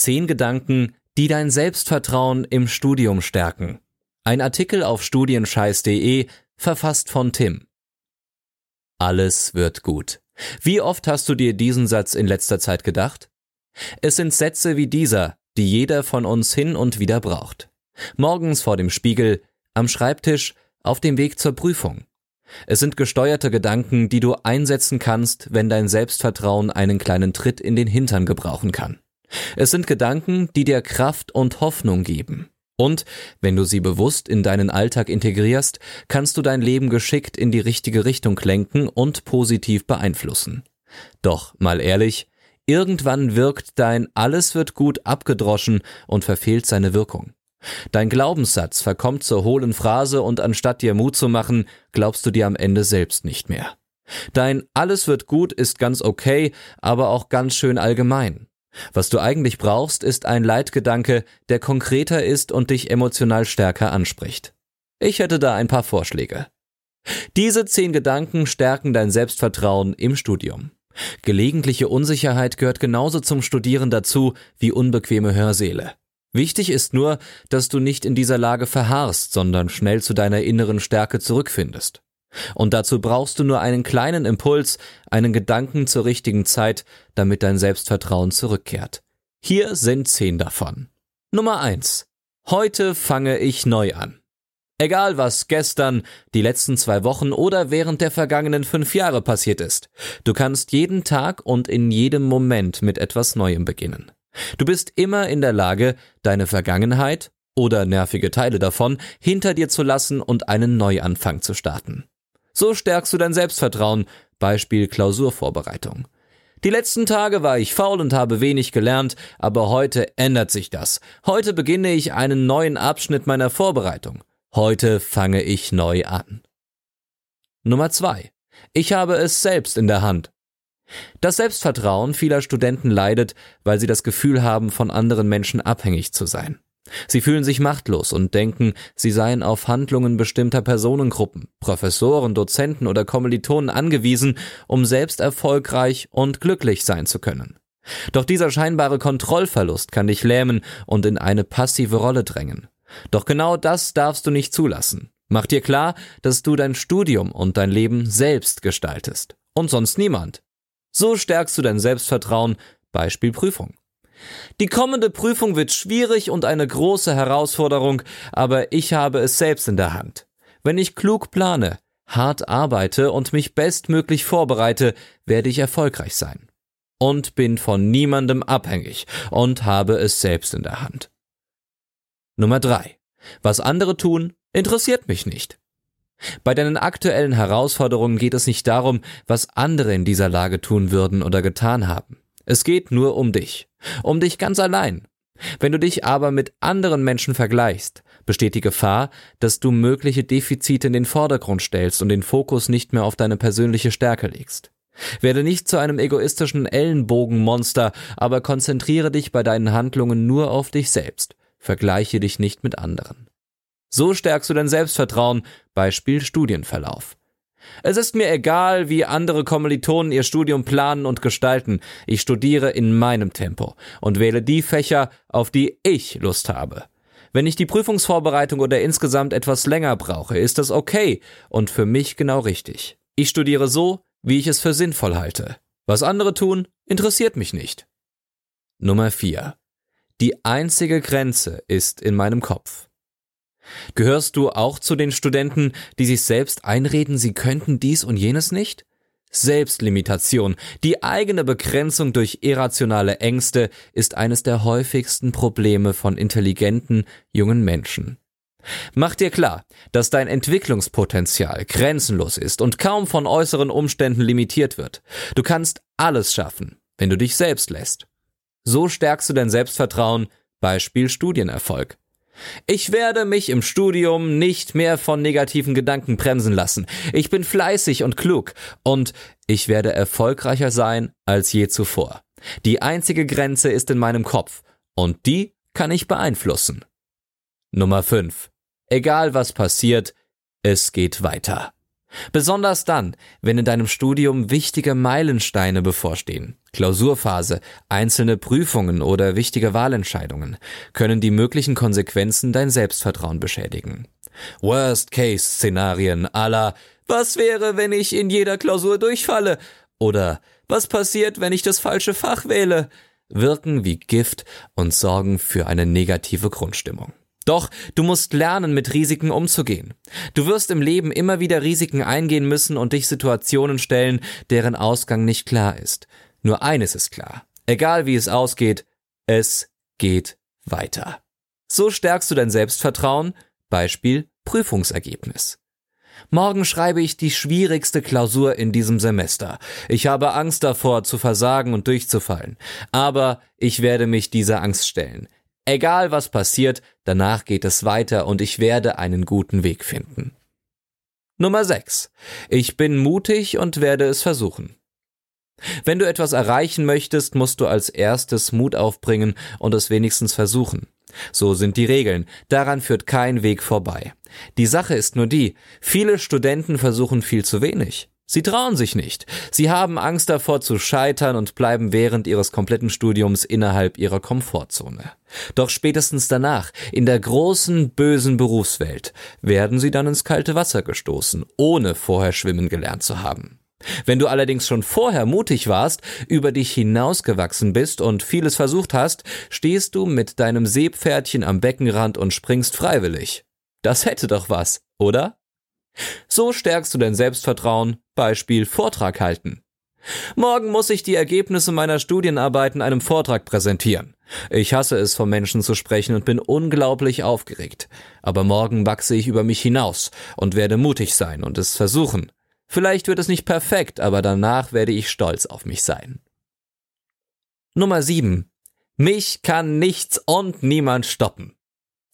Zehn Gedanken, die dein Selbstvertrauen im Studium stärken. Ein Artikel auf studienscheiß.de, verfasst von Tim. Alles wird gut. Wie oft hast du dir diesen Satz in letzter Zeit gedacht? Es sind Sätze wie dieser, die jeder von uns hin und wieder braucht. Morgens vor dem Spiegel, am Schreibtisch, auf dem Weg zur Prüfung. Es sind gesteuerte Gedanken, die du einsetzen kannst, wenn dein Selbstvertrauen einen kleinen Tritt in den Hintern gebrauchen kann. Es sind Gedanken, die dir Kraft und Hoffnung geben. Und wenn du sie bewusst in deinen Alltag integrierst, kannst du dein Leben geschickt in die richtige Richtung lenken und positiv beeinflussen. Doch, mal ehrlich, irgendwann wirkt dein Alles wird gut abgedroschen und verfehlt seine Wirkung. Dein Glaubenssatz verkommt zur hohlen Phrase und anstatt dir Mut zu machen, glaubst du dir am Ende selbst nicht mehr. Dein Alles wird gut ist ganz okay, aber auch ganz schön allgemein. Was du eigentlich brauchst, ist ein Leitgedanke, der konkreter ist und dich emotional stärker anspricht. Ich hätte da ein paar Vorschläge. Diese zehn Gedanken stärken dein Selbstvertrauen im Studium. Gelegentliche Unsicherheit gehört genauso zum Studieren dazu wie unbequeme Hörsäle. Wichtig ist nur, dass du nicht in dieser Lage verharrst, sondern schnell zu deiner inneren Stärke zurückfindest. Und dazu brauchst du nur einen kleinen Impuls, einen Gedanken zur richtigen Zeit, damit dein Selbstvertrauen zurückkehrt. Hier sind zehn davon. Nummer eins: Heute fange ich neu an. Egal was gestern, die letzten zwei Wochen oder während der vergangenen fünf Jahre passiert ist, du kannst jeden Tag und in jedem Moment mit etwas Neuem beginnen. Du bist immer in der Lage, deine Vergangenheit oder nervige Teile davon hinter dir zu lassen und einen Neuanfang zu starten. So stärkst du dein Selbstvertrauen, Beispiel Klausurvorbereitung. Die letzten Tage war ich faul und habe wenig gelernt, aber heute ändert sich das. Heute beginne ich einen neuen Abschnitt meiner Vorbereitung. Heute fange ich neu an. Nummer zwei. Ich habe es selbst in der Hand. Das Selbstvertrauen vieler Studenten leidet, weil sie das Gefühl haben, von anderen Menschen abhängig zu sein. Sie fühlen sich machtlos und denken, sie seien auf Handlungen bestimmter Personengruppen, Professoren, Dozenten oder Kommilitonen angewiesen, um selbst erfolgreich und glücklich sein zu können. Doch dieser scheinbare Kontrollverlust kann dich lähmen und in eine passive Rolle drängen. Doch genau das darfst du nicht zulassen. Mach dir klar, dass du dein Studium und dein Leben selbst gestaltest. Und sonst niemand. So stärkst du dein Selbstvertrauen, Beispiel Prüfung. Die kommende Prüfung wird schwierig und eine große Herausforderung, aber ich habe es selbst in der Hand. Wenn ich klug plane, hart arbeite und mich bestmöglich vorbereite, werde ich erfolgreich sein. Und bin von niemandem abhängig und habe es selbst in der Hand. Nummer drei: Was andere tun, interessiert mich nicht. Bei deinen aktuellen Herausforderungen geht es nicht darum, was andere in dieser Lage tun würden oder getan haben. Es geht nur um dich. Um dich ganz allein. Wenn du dich aber mit anderen Menschen vergleichst, besteht die Gefahr, dass du mögliche Defizite in den Vordergrund stellst und den Fokus nicht mehr auf deine persönliche Stärke legst. Werde nicht zu einem egoistischen Ellenbogenmonster, aber konzentriere dich bei deinen Handlungen nur auf dich selbst. Vergleiche dich nicht mit anderen. So stärkst du dein Selbstvertrauen, Beispiel Studienverlauf. Es ist mir egal, wie andere Kommilitonen ihr Studium planen und gestalten. Ich studiere in meinem Tempo und wähle die Fächer, auf die ich Lust habe. Wenn ich die Prüfungsvorbereitung oder insgesamt etwas länger brauche, ist das okay und für mich genau richtig. Ich studiere so, wie ich es für sinnvoll halte. Was andere tun, interessiert mich nicht. Nummer 4. Die einzige Grenze ist in meinem Kopf. Gehörst du auch zu den Studenten, die sich selbst einreden, sie könnten dies und jenes nicht? Selbstlimitation, die eigene Begrenzung durch irrationale Ängste ist eines der häufigsten Probleme von intelligenten jungen Menschen. Mach dir klar, dass dein Entwicklungspotenzial grenzenlos ist und kaum von äußeren Umständen limitiert wird. Du kannst alles schaffen, wenn du dich selbst lässt. So stärkst du dein Selbstvertrauen, Beispiel Studienerfolg. Ich werde mich im Studium nicht mehr von negativen Gedanken bremsen lassen. Ich bin fleißig und klug und ich werde erfolgreicher sein als je zuvor. Die einzige Grenze ist in meinem Kopf und die kann ich beeinflussen. Nummer 5. Egal was passiert, es geht weiter. Besonders dann, wenn in deinem Studium wichtige Meilensteine bevorstehen. Klausurphase, einzelne Prüfungen oder wichtige Wahlentscheidungen können die möglichen Konsequenzen dein Selbstvertrauen beschädigen. Worst-Case-Szenarien aller Was wäre, wenn ich in jeder Klausur durchfalle? Oder Was passiert, wenn ich das falsche Fach wähle? wirken wie Gift und sorgen für eine negative Grundstimmung. Doch du musst lernen, mit Risiken umzugehen. Du wirst im Leben immer wieder Risiken eingehen müssen und dich Situationen stellen, deren Ausgang nicht klar ist. Nur eines ist klar. Egal wie es ausgeht, es geht weiter. So stärkst du dein Selbstvertrauen, Beispiel Prüfungsergebnis. Morgen schreibe ich die schwierigste Klausur in diesem Semester. Ich habe Angst davor, zu versagen und durchzufallen. Aber ich werde mich dieser Angst stellen. Egal was passiert, danach geht es weiter und ich werde einen guten Weg finden. Nummer 6. Ich bin mutig und werde es versuchen. Wenn du etwas erreichen möchtest, musst du als erstes Mut aufbringen und es wenigstens versuchen. So sind die Regeln, daran führt kein Weg vorbei. Die Sache ist nur die, viele Studenten versuchen viel zu wenig. Sie trauen sich nicht. Sie haben Angst davor zu scheitern und bleiben während ihres kompletten Studiums innerhalb ihrer Komfortzone. Doch spätestens danach, in der großen, bösen Berufswelt, werden sie dann ins kalte Wasser gestoßen, ohne vorher schwimmen gelernt zu haben. Wenn du allerdings schon vorher mutig warst, über dich hinausgewachsen bist und vieles versucht hast, stehst du mit deinem Seepferdchen am Beckenrand und springst freiwillig. Das hätte doch was, oder? So stärkst du dein Selbstvertrauen, Beispiel Vortrag halten. Morgen muss ich die Ergebnisse meiner Studienarbeiten einem Vortrag präsentieren. Ich hasse es, vor Menschen zu sprechen und bin unglaublich aufgeregt. Aber morgen wachse ich über mich hinaus und werde mutig sein und es versuchen. Vielleicht wird es nicht perfekt, aber danach werde ich stolz auf mich sein. Nummer 7. Mich kann nichts und niemand stoppen.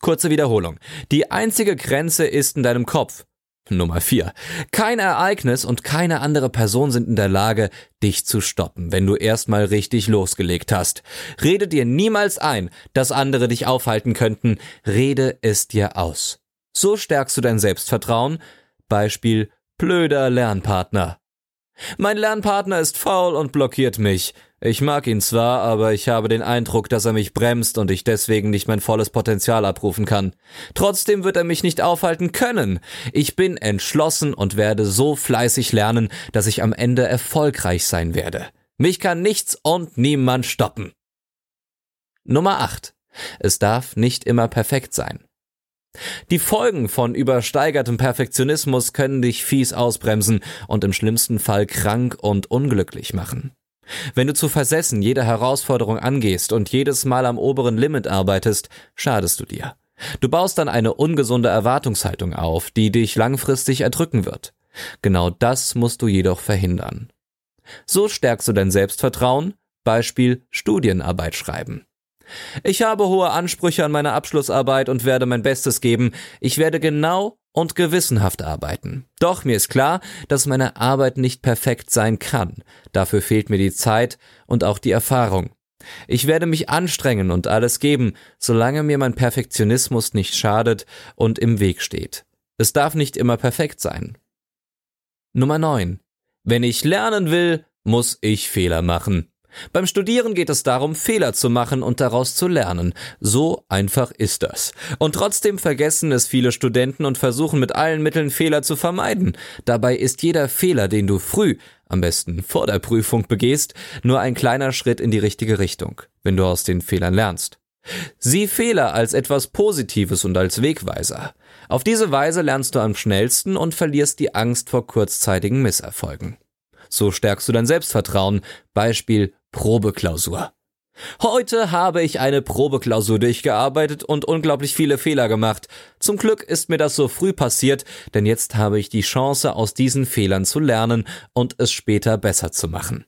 Kurze Wiederholung. Die einzige Grenze ist in deinem Kopf. Nummer 4. Kein Ereignis und keine andere Person sind in der Lage, dich zu stoppen, wenn du erstmal richtig losgelegt hast. Rede dir niemals ein, dass andere dich aufhalten könnten. Rede es dir aus. So stärkst du dein Selbstvertrauen. Beispiel blöder Lernpartner. Mein Lernpartner ist faul und blockiert mich. Ich mag ihn zwar, aber ich habe den Eindruck, dass er mich bremst und ich deswegen nicht mein volles Potenzial abrufen kann. Trotzdem wird er mich nicht aufhalten können. Ich bin entschlossen und werde so fleißig lernen, dass ich am Ende erfolgreich sein werde. Mich kann nichts und niemand stoppen. Nummer 8. Es darf nicht immer perfekt sein. Die Folgen von übersteigertem Perfektionismus können dich fies ausbremsen und im schlimmsten Fall krank und unglücklich machen. Wenn du zu versessen jede Herausforderung angehst und jedes Mal am oberen Limit arbeitest, schadest du dir. Du baust dann eine ungesunde Erwartungshaltung auf, die dich langfristig erdrücken wird. Genau das musst du jedoch verhindern. So stärkst du dein Selbstvertrauen, Beispiel Studienarbeit schreiben. Ich habe hohe Ansprüche an meine Abschlussarbeit und werde mein Bestes geben. Ich werde genau und gewissenhaft arbeiten. Doch mir ist klar, dass meine Arbeit nicht perfekt sein kann. Dafür fehlt mir die Zeit und auch die Erfahrung. Ich werde mich anstrengen und alles geben, solange mir mein Perfektionismus nicht schadet und im Weg steht. Es darf nicht immer perfekt sein. Nummer 9. Wenn ich lernen will, muss ich Fehler machen. Beim Studieren geht es darum, Fehler zu machen und daraus zu lernen. So einfach ist das. Und trotzdem vergessen es viele Studenten und versuchen mit allen Mitteln Fehler zu vermeiden. Dabei ist jeder Fehler, den du früh, am besten vor der Prüfung begehst, nur ein kleiner Schritt in die richtige Richtung, wenn du aus den Fehlern lernst. Sieh Fehler als etwas Positives und als Wegweiser. Auf diese Weise lernst du am schnellsten und verlierst die Angst vor kurzzeitigen Misserfolgen. So stärkst du dein Selbstvertrauen. Beispiel Probeklausur. Heute habe ich eine Probeklausur durchgearbeitet und unglaublich viele Fehler gemacht. Zum Glück ist mir das so früh passiert, denn jetzt habe ich die Chance, aus diesen Fehlern zu lernen und es später besser zu machen.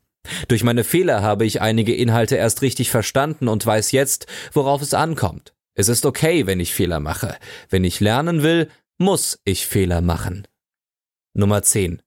Durch meine Fehler habe ich einige Inhalte erst richtig verstanden und weiß jetzt, worauf es ankommt. Es ist okay, wenn ich Fehler mache. Wenn ich lernen will, muss ich Fehler machen. Nummer 10.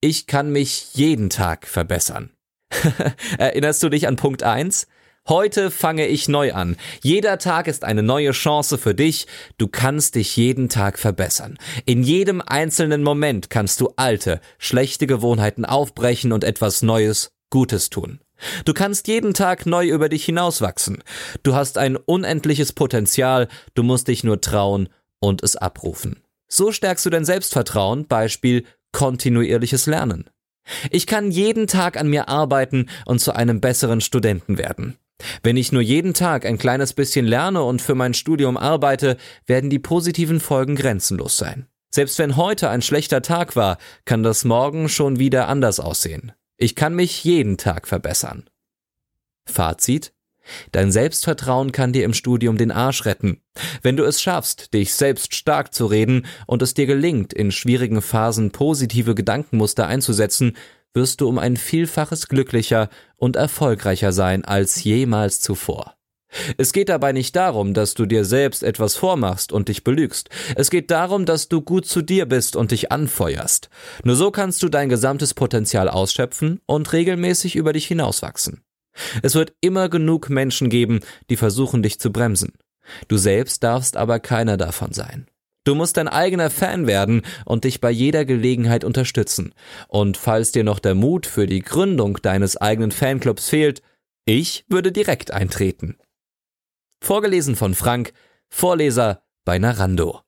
Ich kann mich jeden Tag verbessern. Erinnerst du dich an Punkt 1? Heute fange ich neu an. Jeder Tag ist eine neue Chance für dich. Du kannst dich jeden Tag verbessern. In jedem einzelnen Moment kannst du alte, schlechte Gewohnheiten aufbrechen und etwas Neues, Gutes tun. Du kannst jeden Tag neu über dich hinauswachsen. Du hast ein unendliches Potenzial, du musst dich nur trauen und es abrufen. So stärkst du dein Selbstvertrauen, Beispiel kontinuierliches Lernen. Ich kann jeden Tag an mir arbeiten und zu einem besseren Studenten werden. Wenn ich nur jeden Tag ein kleines bisschen lerne und für mein Studium arbeite, werden die positiven Folgen grenzenlos sein. Selbst wenn heute ein schlechter Tag war, kann das morgen schon wieder anders aussehen. Ich kann mich jeden Tag verbessern. Fazit Dein Selbstvertrauen kann dir im Studium den Arsch retten. Wenn du es schaffst, dich selbst stark zu reden und es dir gelingt, in schwierigen Phasen positive Gedankenmuster einzusetzen, wirst du um ein Vielfaches glücklicher und erfolgreicher sein als jemals zuvor. Es geht dabei nicht darum, dass du dir selbst etwas vormachst und dich belügst. Es geht darum, dass du gut zu dir bist und dich anfeuerst. Nur so kannst du dein gesamtes Potenzial ausschöpfen und regelmäßig über dich hinauswachsen. Es wird immer genug Menschen geben, die versuchen, dich zu bremsen. Du selbst darfst aber keiner davon sein. Du musst dein eigener Fan werden und dich bei jeder Gelegenheit unterstützen. Und falls dir noch der Mut für die Gründung deines eigenen Fanclubs fehlt, ich würde direkt eintreten. Vorgelesen von Frank, Vorleser bei Narando.